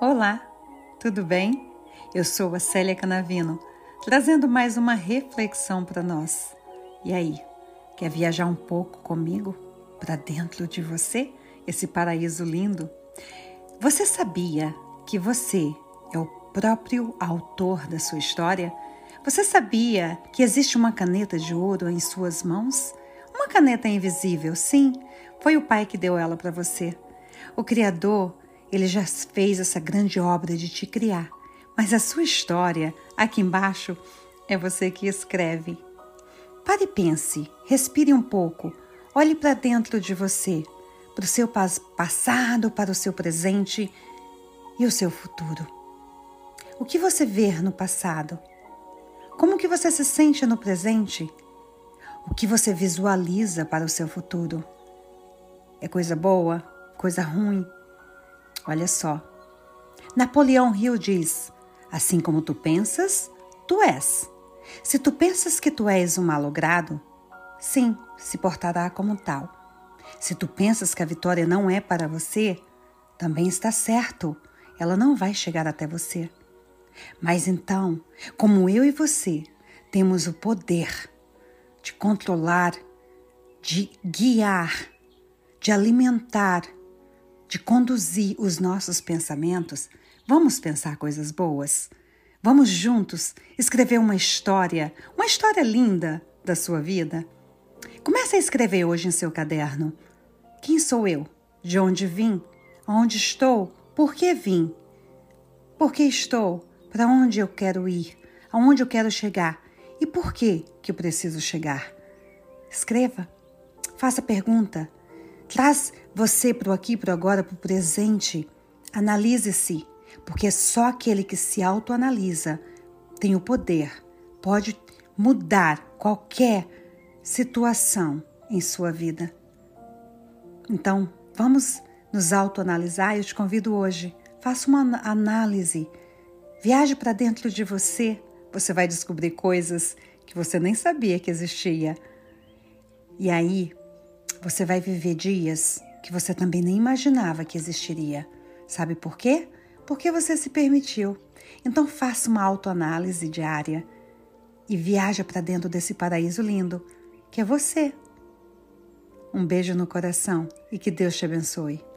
Olá, tudo bem? Eu sou a Célia Canavino, trazendo mais uma reflexão para nós. E aí, quer viajar um pouco comigo para dentro de você, esse paraíso lindo? Você sabia que você é o próprio autor da sua história? Você sabia que existe uma caneta de ouro em suas mãos? Uma caneta invisível, sim, foi o pai que deu ela para você. O Criador ele já fez essa grande obra de te criar, mas a sua história, aqui embaixo, é você que escreve. Pare e pense, respire um pouco, olhe para dentro de você, para o seu passado, para o seu presente e o seu futuro. O que você vê no passado? Como que você se sente no presente? O que você visualiza para o seu futuro? É coisa boa? Coisa ruim? Olha só. Napoleão Hill diz: Assim como tu pensas, tu és. Se tu pensas que tu és um malogrado, sim, se portará como tal. Se tu pensas que a vitória não é para você, também está certo, ela não vai chegar até você. Mas então, como eu e você temos o poder de controlar, de guiar, de alimentar, de conduzir os nossos pensamentos, vamos pensar coisas boas. Vamos juntos escrever uma história, uma história linda da sua vida. Comece a escrever hoje em seu caderno. Quem sou eu? De onde vim? Onde estou? Por que vim? Por que estou? Para onde eu quero ir? Aonde eu quero chegar? E por que que eu preciso chegar? Escreva. Faça pergunta. Traz você para o aqui, para o agora, para o presente. Analise-se, porque só aquele que se autoanalisa tem o poder, pode mudar qualquer situação em sua vida. Então, vamos nos autoanalisar. Eu te convido hoje. Faça uma análise. Viaje para dentro de você. Você vai descobrir coisas que você nem sabia que existia. E aí, você vai viver dias que você também nem imaginava que existiria. Sabe por quê? Porque você se permitiu. Então faça uma autoanálise diária e viaja para dentro desse paraíso lindo que é você. Um beijo no coração e que Deus te abençoe.